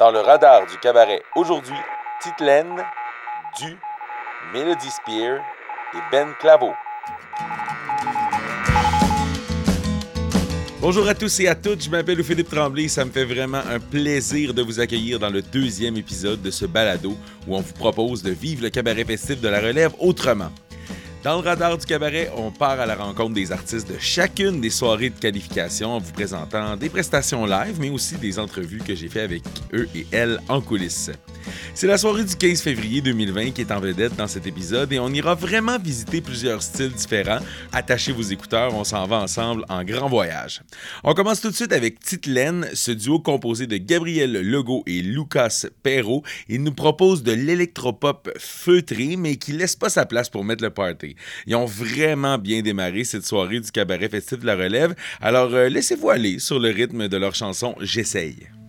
Dans le radar du cabaret aujourd'hui, Titelaine, Du, Melody Spear et Ben Claveau. Bonjour à tous et à toutes, je m'appelle Philippe Tremblay. Ça me fait vraiment un plaisir de vous accueillir dans le deuxième épisode de ce balado où on vous propose de vivre le cabaret festif de la relève autrement. Dans le radar du cabaret, on part à la rencontre des artistes de chacune des soirées de qualification en vous présentant des prestations live, mais aussi des entrevues que j'ai fait avec eux et elles en coulisses. C'est la soirée du 15 février 2020 qui est en vedette dans cet épisode et on ira vraiment visiter plusieurs styles différents. Attachez vos écouteurs, on s'en va ensemble en grand voyage. On commence tout de suite avec Titelaine, ce duo composé de Gabriel Legault et Lucas Perrault. Ils nous proposent de l'électropop feutré mais qui laisse pas sa place pour mettre le party. Ils ont vraiment bien démarré cette soirée du cabaret festif de la relève, alors euh, laissez-vous aller sur le rythme de leur chanson J'essaye.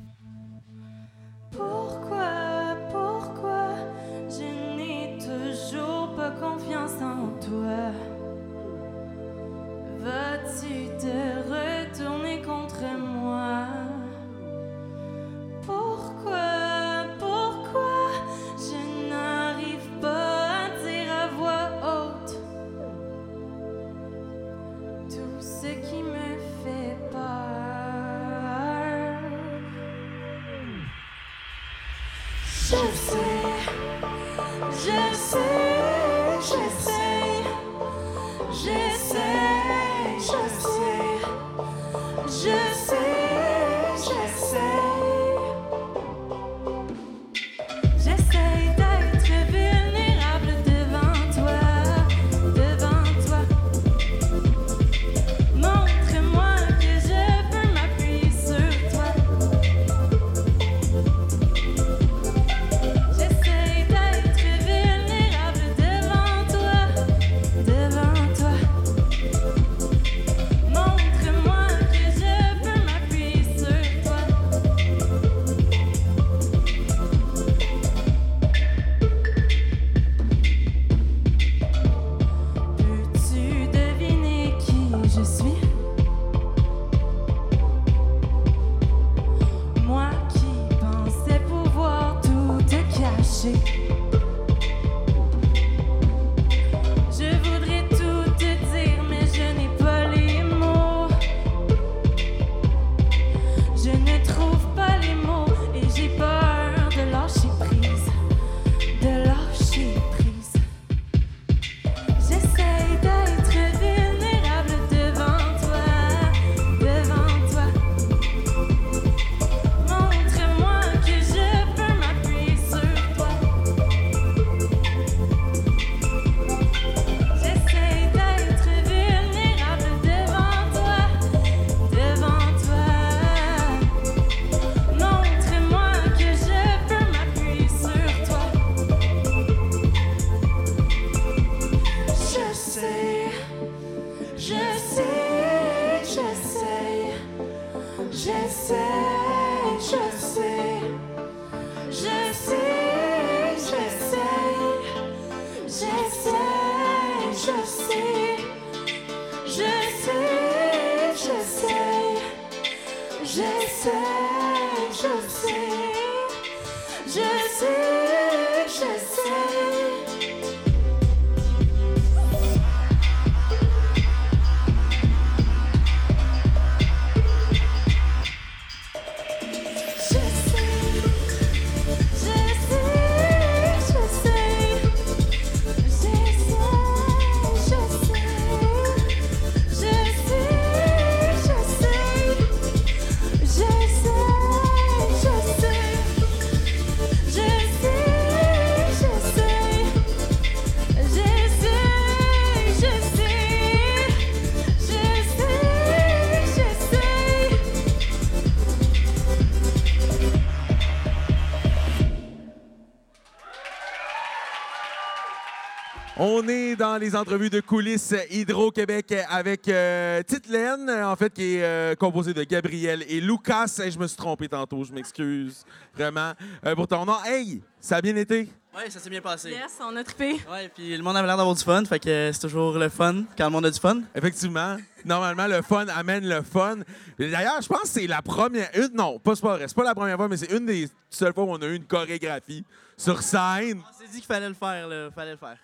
Les entrevues de coulisses Hydro-Québec avec euh, Titelaine, en fait, qui est euh, composée de Gabriel et Lucas. Hey, je me suis trompé tantôt, je m'excuse. Vraiment. Euh, pour ton nom, hey, ça a bien été? Ouais, ça s'est bien passé. Yes, on a trippé. Ouais, puis le monde avait l'air d'avoir du fun, fait que c'est toujours le fun quand le monde a du fun. Effectivement. Normalement, le fun amène le fun. D'ailleurs, je pense que c'est la première. Une, non, pas c'est pas vrai. C'est pas la première fois, mais c'est une des seules fois où on a eu une chorégraphie sur scène. On s'est dit qu'il fallait le faire, là, fallait le faire.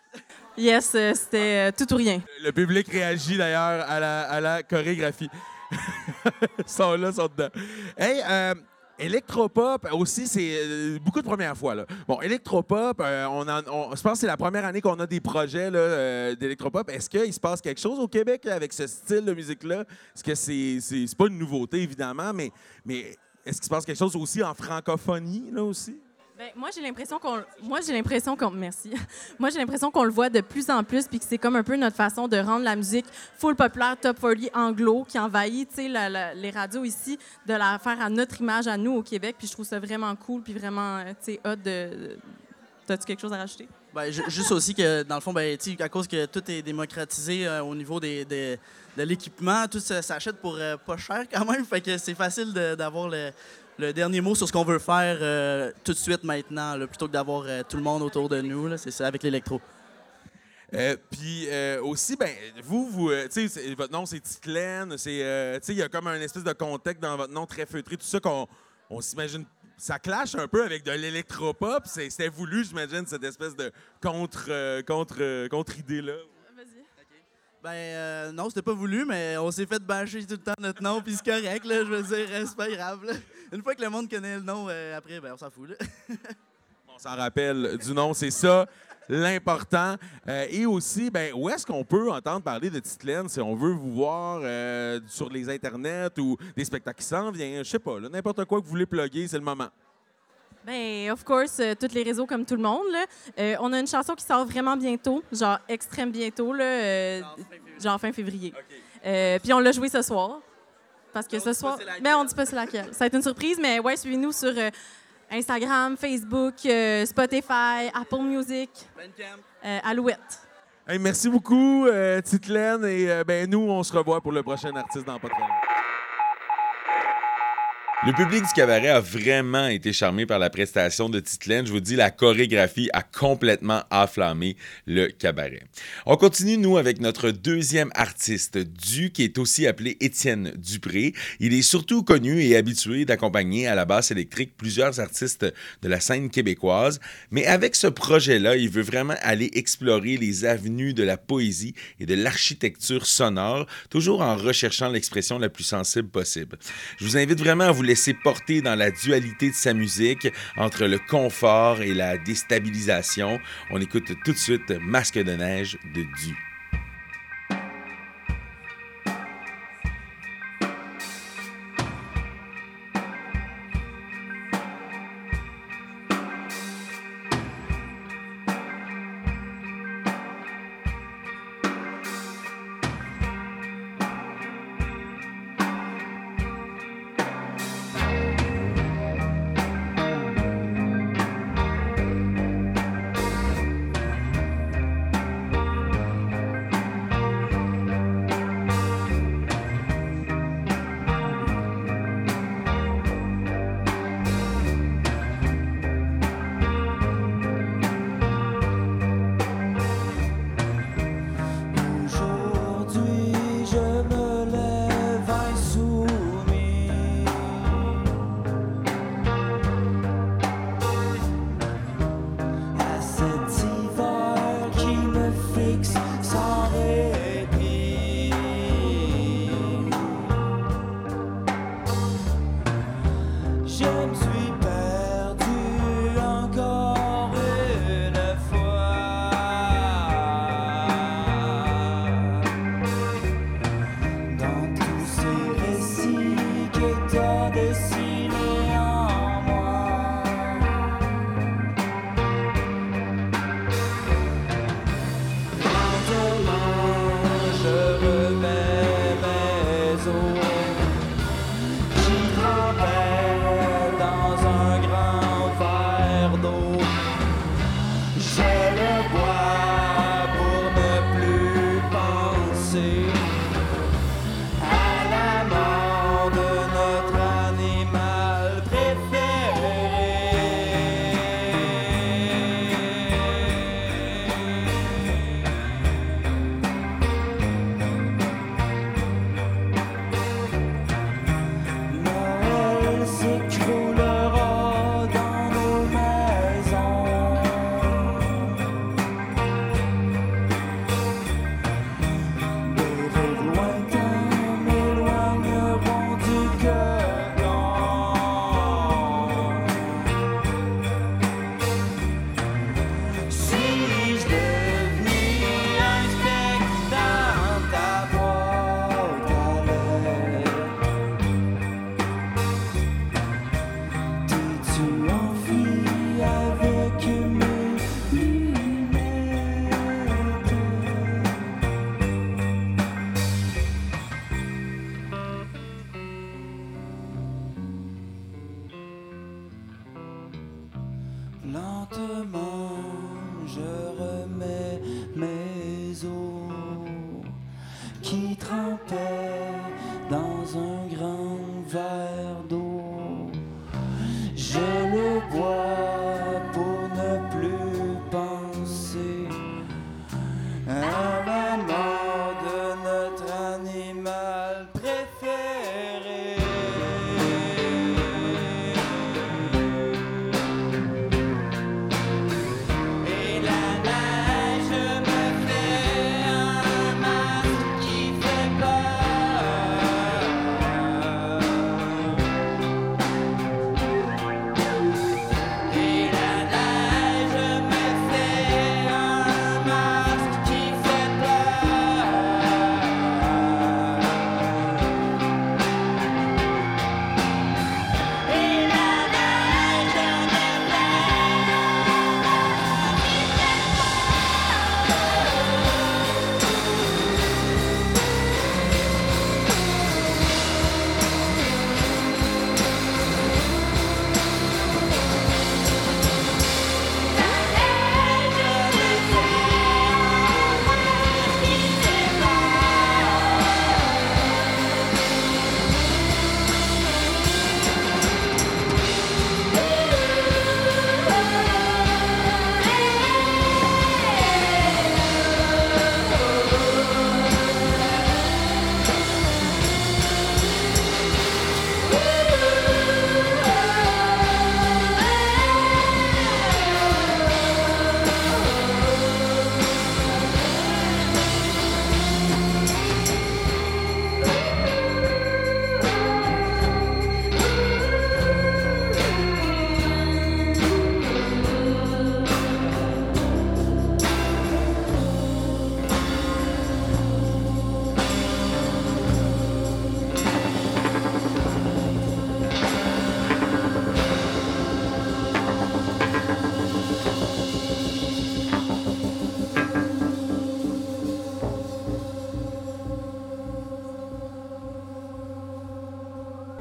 Yes, euh, c'était euh, tout ou rien. Le public réagit d'ailleurs à la, à la chorégraphie. Ils sont là, ils sont dedans. Hey, euh, Electropop aussi, c'est euh, beaucoup de premières fois. Bon, Electropop, euh, je pense que c'est la première année qu'on a des projets euh, d'Electropop. Est-ce qu'il se passe quelque chose au Québec avec ce style de musique-là? Est-ce que c'est, c'est pas une nouveauté, évidemment, mais, mais est-ce qu'il se passe quelque chose aussi en francophonie, là aussi? Ben, moi, j'ai l'impression qu'on. Moi, j'ai l'impression qu'on. Merci. Moi, j'ai l'impression qu'on le voit de plus en plus, puis que c'est comme un peu notre façon de rendre la musique full populaire, top 40 anglo, qui envahit, tu sais, les radios ici, de la faire à notre image, à nous, au Québec. Puis je trouve ça vraiment cool, puis vraiment, euh, tu sais, hot de. T'as-tu quelque chose à rajouter? Ben, ju- juste aussi que, dans le fond, ben, à cause que tout est démocratisé euh, au niveau des, de l'équipement, tout s'achète pour euh, pas cher quand même. Fait que c'est facile d'avoir le, le dernier mot sur ce qu'on veut faire euh, tout de suite maintenant, plutôt que d'avoir euh, tout le monde autour de nous. C'est ça, avec l'électro. Euh, Puis aussi, ben, vous, vous tu sais, votre nom, c'est Titlaine. C'est, il y a comme un espèce de contexte dans votre nom très feutré, tout ça qu'on on s'imagine. Ça clash un peu avec de l'électropop. C'est- C'était voulu, j'imagine, cette espèce de contre, contre, contre-idée-là. Vas-y. Ben euh, non, c'était pas voulu, mais on s'est fait bâcher tout le temps notre nom, puis c'est correct, là, je veux dire, euh, c'est pas grave. Une fois que le monde connaît le nom, euh, après, ben on s'en fout. On s'en rappelle du nom, c'est ça l'important. Euh, et aussi, ben, où est-ce qu'on peut entendre parler de Titlaine si on veut vous voir sur les internets ou des spectacles qui s'en viennent? Je sais pas, n'importe quoi que vous voulez plugger, c'est le moment. Ben, of course, euh, tous les réseaux comme tout le monde. Là. Euh, on a une chanson qui sort vraiment bientôt, genre extrême bientôt, là, euh, genre fin février. Euh, puis on l'a joué ce soir. Parce que ce soir. Mais on dit pas c'est laquelle. Ça va être une surprise, mais ouais, suivez-nous sur euh, Instagram, Facebook, euh, Spotify, Apple Music, euh, Alouette. Hey, merci beaucoup, euh, Titlaine. Et euh, ben, nous, on se revoit pour le prochain artiste dans Pas de Problème. Le public du cabaret a vraiment été charmé par la prestation de Titelaine. Je vous dis, la chorégraphie a complètement enflammé le cabaret. On continue, nous, avec notre deuxième artiste, Du, qui est aussi appelé Étienne Dupré. Il est surtout connu et habitué d'accompagner à la basse électrique plusieurs artistes de la scène québécoise. Mais avec ce projet-là, il veut vraiment aller explorer les avenues de la poésie et de l'architecture sonore, toujours en recherchant l'expression la plus sensible possible. Je vous invite vraiment à vous laisser porter dans la dualité de sa musique entre le confort et la déstabilisation. On écoute tout de suite Masque de neige de Du.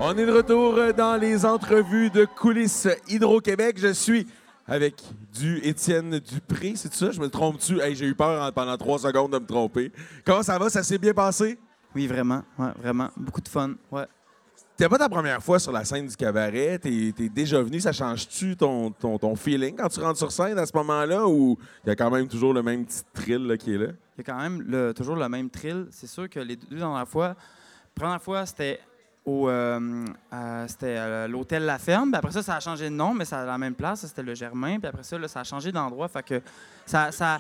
On est de retour dans les entrevues de coulisses Hydro-Québec. Je suis avec du Étienne Dupré, c'est ça? Je me trompe-tu? Hey, J'ai eu peur en- pendant trois secondes de me tromper. Comment ça va? Ça s'est bien passé? Oui, vraiment. Ouais, vraiment. Beaucoup de fun. Ouais. C'était pas ta première fois sur la scène du cabaret. T'es es déjà venu. Ça change-tu ton, ton, ton feeling quand tu rentres sur scène à ce moment-là ou il y a quand même toujours le même petit thrill là, qui est là? Il y a quand même le- toujours le même thrill. C'est sûr que les deux dernières fois, la première fois, c'était euh, c'était à l'hôtel La Ferme. Puis après ça, ça a changé de nom, mais c'est à la même place. Ça, C'était le Germain. Puis après ça, ça a changé d'endroit. Fait que ça, ça,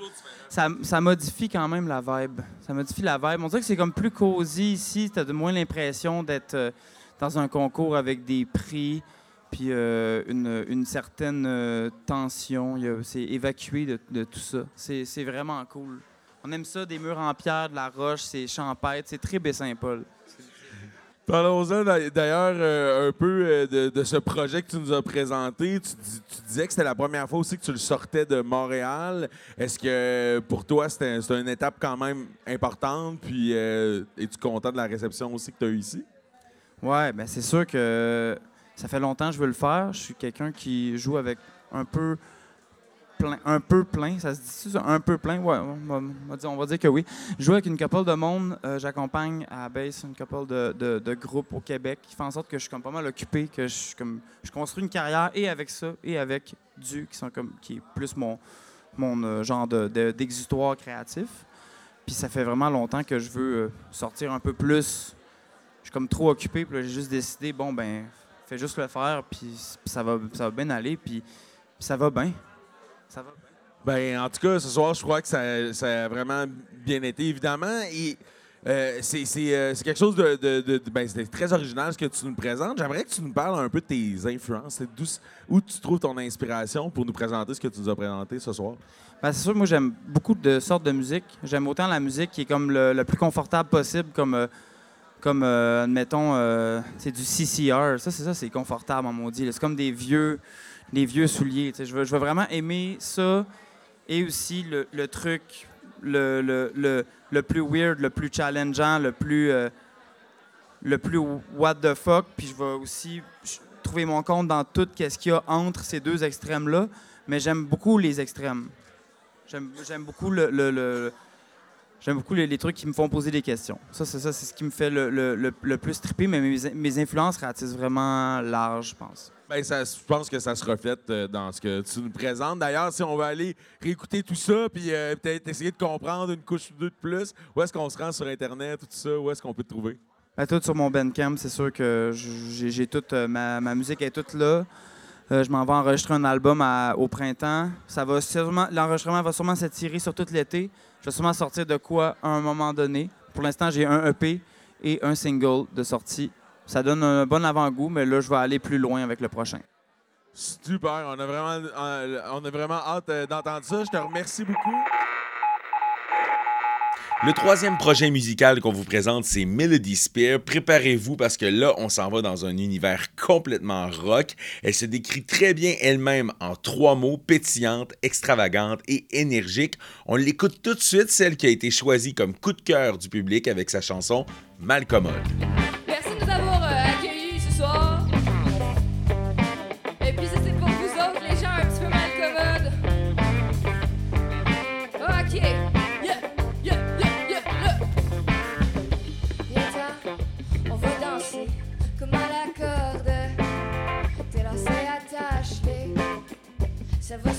ça, ça modifie quand même la vibe. Ça modifie la vibe. On dirait que c'est comme plus cosy ici. Tu as de moins l'impression d'être euh, dans un concours avec des prix. Puis euh, une, certaine euh, tension. C'est évacué de, tout ça. C'est c'est vraiment cool. On aime ça, des murs en pierre, de la roche, c'est champêtre, c'est très Baie-Saint-Paul. Parlons-en d'a- d'ailleurs euh, un peu euh, de, ce projet que tu nous as présenté. Tu, dis- tu disais que c'était la première fois aussi que tu le sortais de Montréal. Est-ce que pour toi, c'était une étape quand même importante? Puis euh, es-tu content de la réception aussi que tu as eue ici? Ouais, ben c'est sûr que ça fait longtemps que je veux le faire. Je suis quelqu'un qui joue avec un peu un peu plein, ça se dit ça? Un peu plein, ouais, on va, dire, que oui. Je joue avec une couple de monde, euh, j'accompagne à base une couple de, groupes au Québec qui fait en sorte que je suis comme pas mal occupé, que je, comme, je construis une carrière et avec ça et avec du qui sont comme qui est plus mon, euh, genre de- de- d'exutoire créatif. Puis ça fait vraiment longtemps que je veux euh, sortir un peu plus. Je suis comme trop occupé, puis j'ai juste décidé, bon, ben, fais juste le faire, puis, ça, va, ça va bien aller, puis ça va bien. Ça va bien? Ben, en tout cas, ce soir, je crois que ça, ça a vraiment bien été, évidemment. Et euh, c'est c'est, euh, c'est quelque chose de. de- de- de- ben, c'est très original ce que tu nous présentes. J'aimerais que tu nous parles un peu de tes influences. Où tu trouves ton inspiration pour nous présenter ce que tu nous as présenté ce soir? Ben, c'est sûr, moi, j'aime beaucoup de sortes de musique. J'aime autant la musique qui est comme le, le plus confortable possible, comme, euh, comme euh, admettons, euh, c'est du CCR. Ça, c'est ça, c'est confortable, en maudit. C'est comme des vieux, des vieux souliers. Je veux, vraiment aimer ça et aussi le, truc le, le, le, plus weird, le plus challengeant, le plus, euh, le plus what the fuck. Puis je vais aussi trouver mon compte dans tout ce qu'il y a entre ces deux extrêmes-là, mais j'aime beaucoup les extrêmes. J'aime beaucoup le- J'aime beaucoup les, les trucs qui me font poser des questions. Ça, c'est ça, c'est ce qui me fait le, le- le- le plus triper, mais mes, mes influences ratissent vraiment large, je pense. Ben, ça, je pense que ça se reflète euh, dans ce que tu nous présentes. D'ailleurs, si on veut aller réécouter tout ça, puis euh, peut-être essayer de comprendre une couche ou deux de plus, où est-ce qu'on se rend sur Internet, tout ça, où est-ce qu'on peut te trouver? Ben, tout sur mon Bandcamp, c'est sûr que j'ai toute euh, ma, ma musique est toute là. Euh, je m'en vais enregistrer un album à- au printemps. Ça va sûrement l'enregistrement va sûrement s'étirer sur tout l'été. Je vais sûrement sortir de quoi à un moment donné. Pour l'instant, j'ai un EP et un single de sortie. Ça donne un bon avant-goût, mais là, je vais aller plus loin avec le prochain. Super, on a vraiment, on a vraiment hâte euh, d'entendre ça. Je te remercie beaucoup. Le troisième projet musical qu'on vous présente, c'est Melody Spear. Préparez-vous parce que là, on s'en va dans un univers complètement rock. Elle se décrit très bien elle-même en trois mots, pétillante, extravagante et énergique. On l'écoute tout de suite, celle qui a été choisie comme coup de cœur du public avec sa chanson Malcommode. Ça va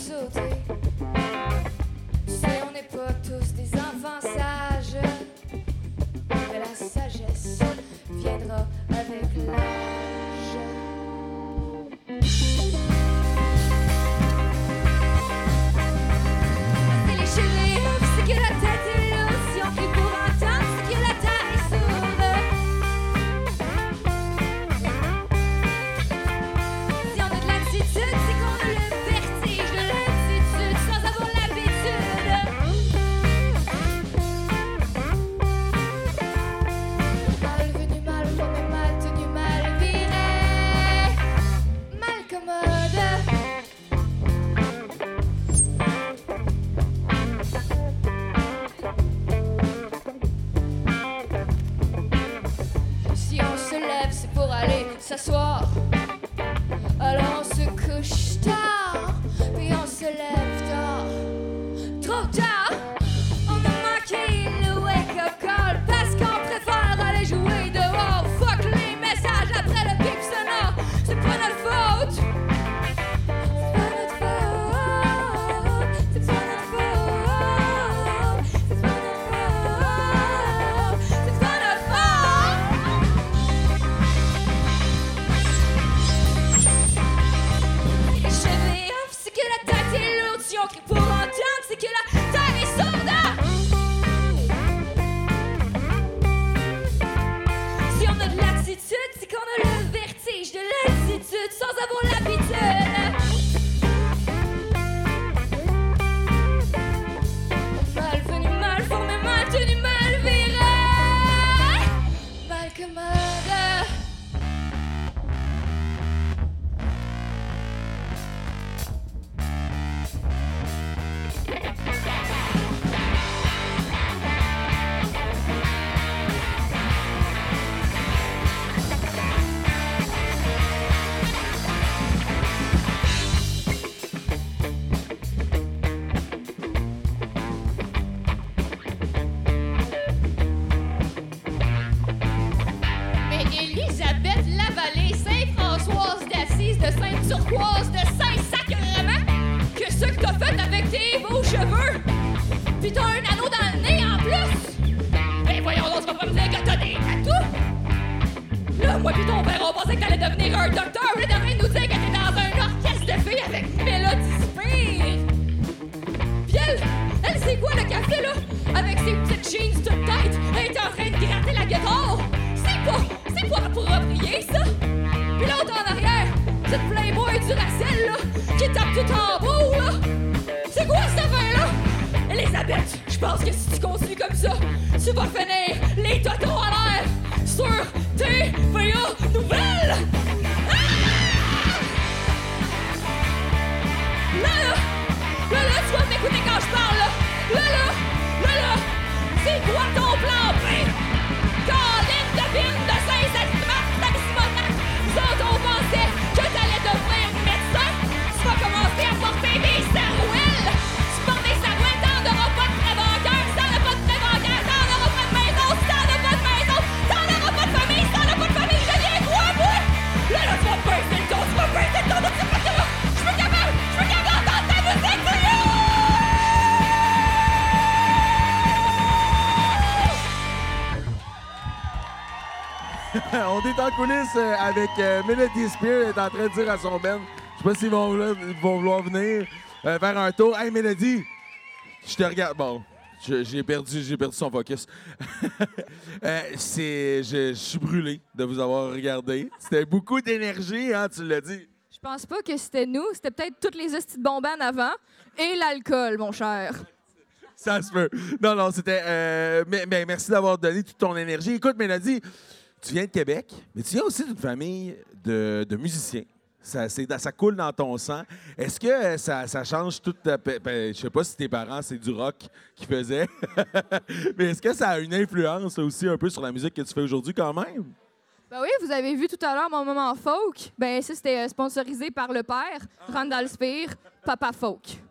Je pense que si tu continues comme ça, tu vas finir les totons en l'air sur TVA Nouvelles! Ah! Là, là, là, là, tu vas m'écouter quand je parle, là. Là, là, là, c'est quoi ton plan B? Colin de Ville de autres, est en coulisses euh, avec euh, Melody Spear. Elle est en train de dire à son Ben. Je sais pas s'ils vont, vont vouloir venir euh, faire un tour. Hey, Melody, je te regarde. Bon, j'ai perdu, j'ai perdu son focus. Euh, c'est, je, je suis brûlé de vous avoir regardé. C'était beaucoup d'énergie, hein, tu l'as dit. Je pense pas que c'était nous, c'était peut-être toutes les hosties de bonbons avant et l'alcool, mon cher. Ça se peut. Non, non, c'était. euh, mais, mais merci d'avoir donné toute ton énergie. Écoute, Mélodie, tu viens de Québec, mais tu viens aussi d'une famille de, de musiciens. Ça, ça coule dans ton sang. Est-ce que euh, ça, ça change toute ta. ben, je sais pas si tes parents, c'est du rock qu'ils faisaient, mais est-ce que ça a une influence aussi un peu sur la musique que tu fais aujourd'hui quand même? Ben oui, vous avez vu tout à l'heure mon moment folk. Ben ça, c'était euh, sponsorisé par le père, Randall Spear, Papa Folk.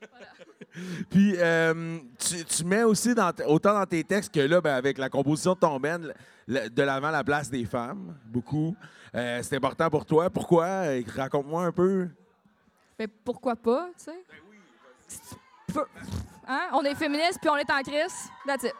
Puis, euh, tu, tu mets aussi dans autant dans tes textes que là, ben, avec la composition de ton band, de l'avant la place des femmes, beaucoup. Euh, c'est important pour toi. Pourquoi? Euh, Raconte-moi un peu. Ben pourquoi pas, tu sais? Peu- Hein? On est féministes puis on est en crise. That's it.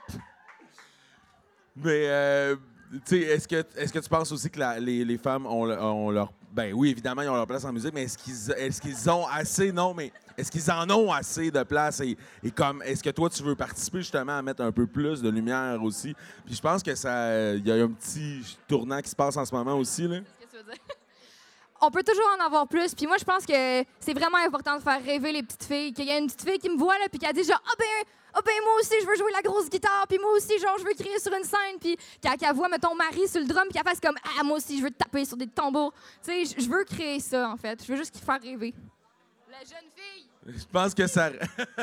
Mais, euh, tu sais, est-ce que, est que tu penses aussi que la- les, les femmes ont, ont leur. Ben oui, évidemment, ils ont leur place en musique, mais est-ce qu'ils est qu'ils ont assez? Non, mais est-ce qu'ils en ont assez de place? Et, et comme, est-ce que toi, tu veux participer justement à mettre un peu plus de lumière aussi? Puis je pense que ça. Il y a un petit tournant qui se passe en ce moment aussi, là. Qu'est-ce que tu veux dire? On peut toujours en avoir plus. Puis moi, je pense que c'est vraiment important de faire rêver les petites filles. Qu'il y a une petite fille qui me voit, là, puis qui a dit genre, ah ben, ah ben, moi aussi, je veux jouer la grosse guitare. Puis moi aussi, genre, je veux crier sur une scène. Puis qu'elle voit, mettons, Marie sur le drum, puis qu'elle fasse comme, ah, moi aussi, je veux taper sur des tambours. Tu sais, je- veux créer ça, en fait. Je veux juste qu'ils faire rêver. La jeune fille. Je pense que ça.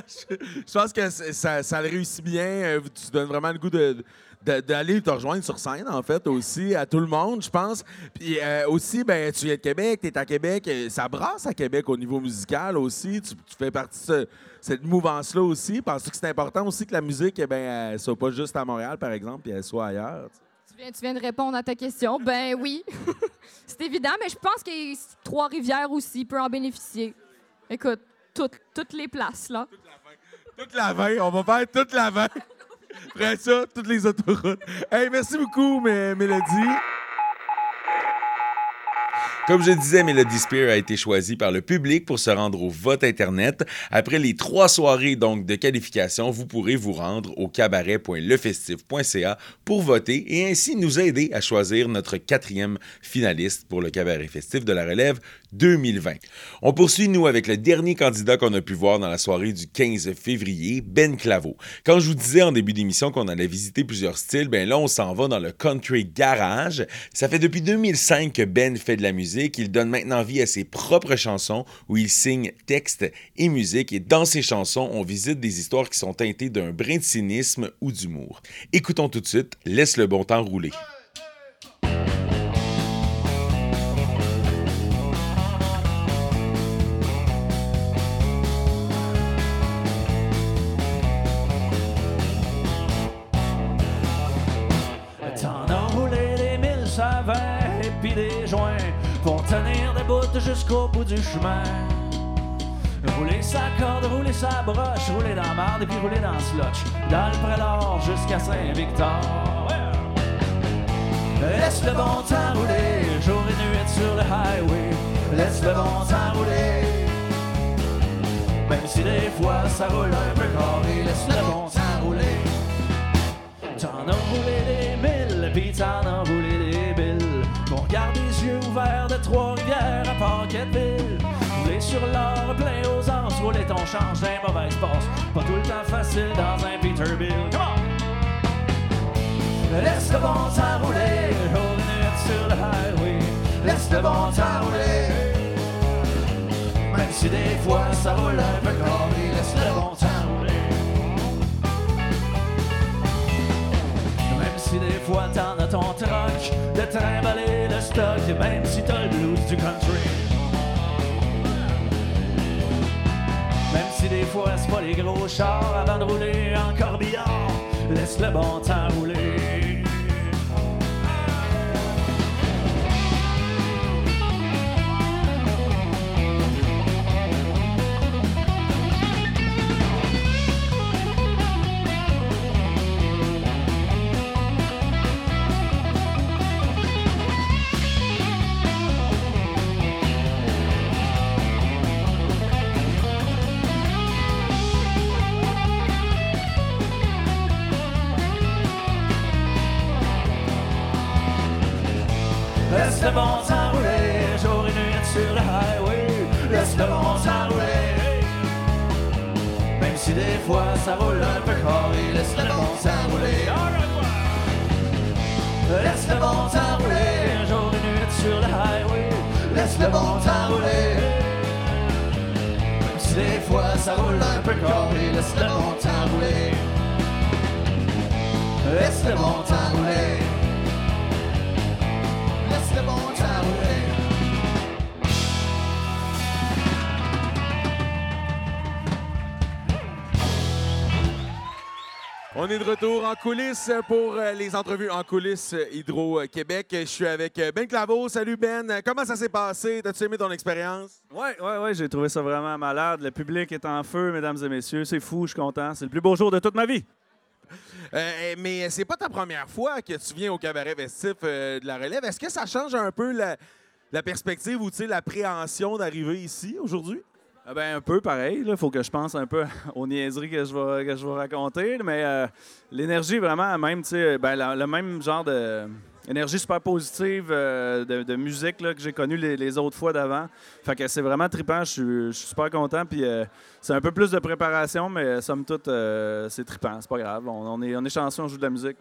je pense que ça, le réussit bien. Euh, Tu donnes vraiment le goût de. D'aller te rejoindre sur scène, en fait, aussi, à tout le monde, je pense. Puis euh, aussi, ben, tu viens de Québec, tu es à Québec, euh, ça brasse à Québec au niveau musical aussi. Tu, fais partie de ce- cette mouvance-là aussi. Penses-tu que c'est important aussi que la musique, eh ben, elle soit pas juste à Montréal, par exemple, puis elle soit ailleurs? Tu viens, tu viens de répondre à ta question. Ben oui. c'est évident, mais je pense que Trois-Rivières aussi peut en bénéficier. Écoute, toutes, toutes les places, là. Toute la 20, on va faire toute la 20. Après ça, toutes les autoroutes. Hey, merci beaucoup, Mé- Mélodie. Comme je disais, Melody Spear a été choisie par le public pour se rendre au vote Internet. Après les trois soirées donc de qualification, vous pourrez vous rendre au cabaret.lefestif.ca pour voter et ainsi nous aider à choisir notre quatrième finaliste pour le cabaret festif de la relève 2020. On poursuit, nous, avec le dernier candidat qu'on a pu voir dans la soirée du 15 février, Ben Claveau. Quand je vous disais en début d'émission qu'on allait visiter plusieurs styles, ben là, on s'en va dans le country garage. Ça fait depuis 2005 que Ben fait de la musique. Il donne maintenant vie à ses propres chansons où il signe texte et musique. Et dans ses chansons, on visite des histoires qui sont teintées d'un brin de cynisme ou d'humour. Écoutons tout de suite Laisse le bon temps rouler. Du chemin. Rouler sa corde, rouler sa broche, rouler dans marde et puis rouler dans slotch. Dans le prélor jusqu'à Saint-Victor. Laisse le bon temps rouler, jour et nuit sur le highway. Laisse le bon temps rouler. Même si des fois ça roule un peu carré, laisse le bon temps rouler. T'en as roulé des mille, pis t'en as roulé des billes. Yeux ouverts de Trois-Rivières à Paquetteville. Rouler sur l'or, plein aux anses, rouler ton change d'un mauvais passe. Pas tout le temps facile dans un Peterbilt. Come on! Laisse le bon temps rouler, nuit sur le highway. Laisse le bon temps rouler. Même si des fois ça roule un peu carré, laisse le bon temps rouler. Même si des fois t'en as ton troc de trimballer le stock, même si t'as le blues du country. Même si des fois c'est pas les gros chars avant de rouler en corbillard, laisse le bon temps rouler. On est de retour en coulisses pour euh, les entrevues en coulisses euh, Hydro-Québec. Je suis avec euh, Ben Claveau. Salut Ben. Comment ça s'est passé? T'as-tu aimé ton expérience? Oui, oui, oui, j'ai trouvé ça vraiment malade. Le public est en feu, mesdames et messieurs. C'est fou, je suis content. C'est le plus beau jour de toute ma vie. Euh, mais c'est pas ta première fois que tu viens au cabaret festif euh, de la relève. Est-ce que ça change un peu la, la perspective ou l'appréhension d'arriver ici aujourd'hui? Ah ben, un peu pareil. Il faut que je pense un peu aux niaiseries que je vais, que je vais raconter. Mais euh, l'énergie vraiment même. Ben, le même genre de. Super positive euh, de, musique là, que j'ai connue les, autres fois d'avant. Fait que c'est vraiment trippant. Je suis- super content. Puis euh, c'est un peu plus de préparation, mais somme toute, euh, c'est trippant. C'est pas grave. On est, on est chanceux, on joue de la musique.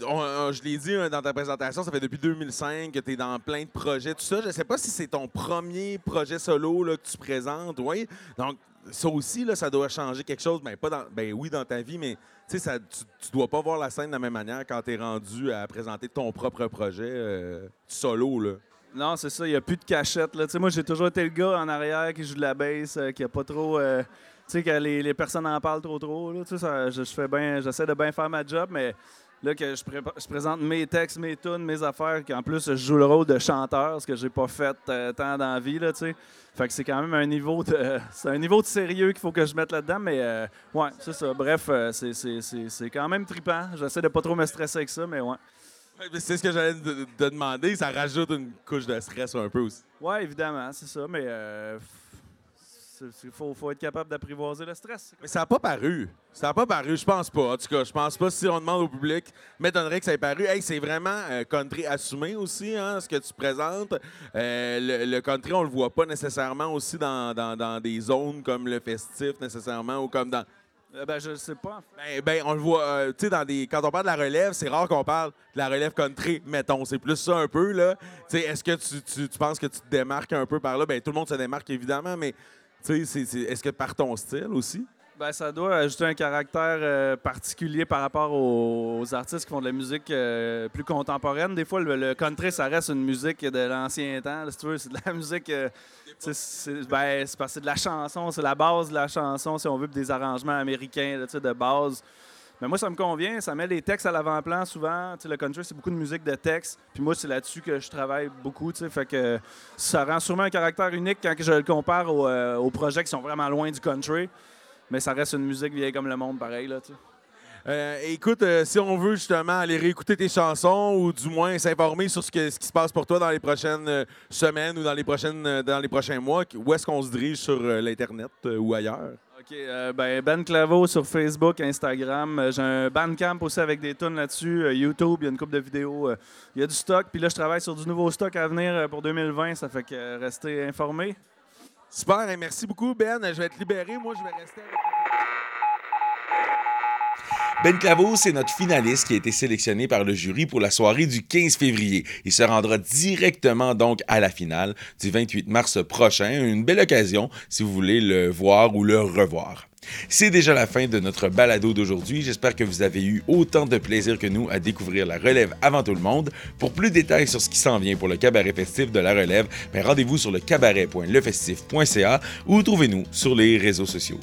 Je l'ai dit hein, dans ta présentation, ça fait depuis 2005 que tu es dans plein de projets, tout ça. Je sais pas si c'est ton premier projet solo que tu présentes, oui. Donc, ça aussi, ça doit changer quelque chose. Ben, pas dans, ben oui, dans ta vie, mais tu tu dois pas voir la scène de la même manière quand tu es rendu à présenter ton propre projet euh, solo. Non, c'est ça, il n'y a plus de cachette. Moi, j'ai toujours été le gars en arrière qui joue de la bass, euh, qui a pas trop. euh, tu sais, que les, personnes en parlent trop trop. Je, j'essaie de bien faire ma job, mais là, que je, je présente mes textes, mes tunes, mes affaires, qu'en plus, je joue le rôle de chanteur, ce que j'ai pas fait euh, tant dans la vie. Là, tu sais. fait que c'est quand même un niveau de, c'est un niveau de sérieux qu'il faut que je mette là-dedans, mais euh, ouais, c'est ça. Bref, euh, c'est, quand même trippant. J'essaie de pas trop me stresser avec ça, mais ouais. C'est ce que j'allais te demander. Ça rajoute une couche de stress un peu aussi. Ouais, évidemment, c'est ça, mais euh, il faut, faut être capable d'apprivoiser le stress. Mais ça n'a pas paru. Ça n'a pas paru, je pense pas. En tout cas, je pense pas. Si on demande au public, m'étonnerait que ça ait paru. Hey, c'est vraiment euh, country assumé aussi, hein, ce que tu présentes. Euh, le, le country, on le voit pas nécessairement aussi dans, dans- dans des zones comme le festif, nécessairement, ou comme dans. Euh, ben, je sais pas. Ben, ben, on le voit, tu sais, dans des. Quand on parle de la relève, c'est rare qu'on parle de la relève country, mettons. C'est plus ça un peu, là. Tu sais, est-ce que tu, tu- tu penses que tu te démarques un peu par là? Ben, tout le monde se démarque, évidemment, mais. Est-ce que par ton style aussi? Ben, ça doit ajouter un caractère euh, particulier par rapport aux, artistes qui font de la musique euh, plus contemporaine. Des fois, le, country, ça reste une musique de l'ancien temps. c'est de la musique. euh, ben, c'est de la chanson, c'est la base de la chanson, si on veut, des arrangements américains de base. Mais moi, ça me convient. Ça met les textes à l'avant-plan souvent. Tu sais, le country, c'est beaucoup de musique de texte. Puis moi, c'est là-dessus que je travaille beaucoup. tu sais. Fait que ça rend sûrement un caractère unique quand je le compare aux, euh, aux projets qui sont vraiment loin du country. Mais ça reste une musique vieille comme le monde, pareil. Là, tu sais. Euh, écoute, euh, si on veut justement aller réécouter tes chansons ou du moins s'informer sur ce, que- ce qui se passe pour toi dans les prochaines semaines ou dans les, prochaines, dans les prochains mois, où est-ce qu'on se dirige sur l'Internet ou ailleurs? OK. euh, ben, ben Claveau sur Facebook, Instagram. Euh, J'ai un Bandcamp aussi avec des tunes là-dessus. Euh, YouTube, il y a une couple de vidéos. Il y a du stock. Puis là, je travaille sur du nouveau stock à venir pour 2020. Ça fait que restez informés. Super, et merci beaucoup, Ben. Je vais être libéré. Moi, je vais rester avec. Ben Claveau, c'est notre finaliste qui a été sélectionné par le jury pour la soirée du 15 février. Il se rendra directement donc à la finale du 28 mars prochain. Une belle occasion si vous voulez le voir ou le revoir. C'est déjà la fin de notre balado d'aujourd'hui. J'espère que vous avez eu autant de plaisir que nous à découvrir la relève avant tout le monde. Pour plus de détails sur ce qui s'en vient pour le cabaret festif de la relève, ben rendez-vous sur le cabaret.lefestif.ca ou trouvez-nous sur les réseaux sociaux.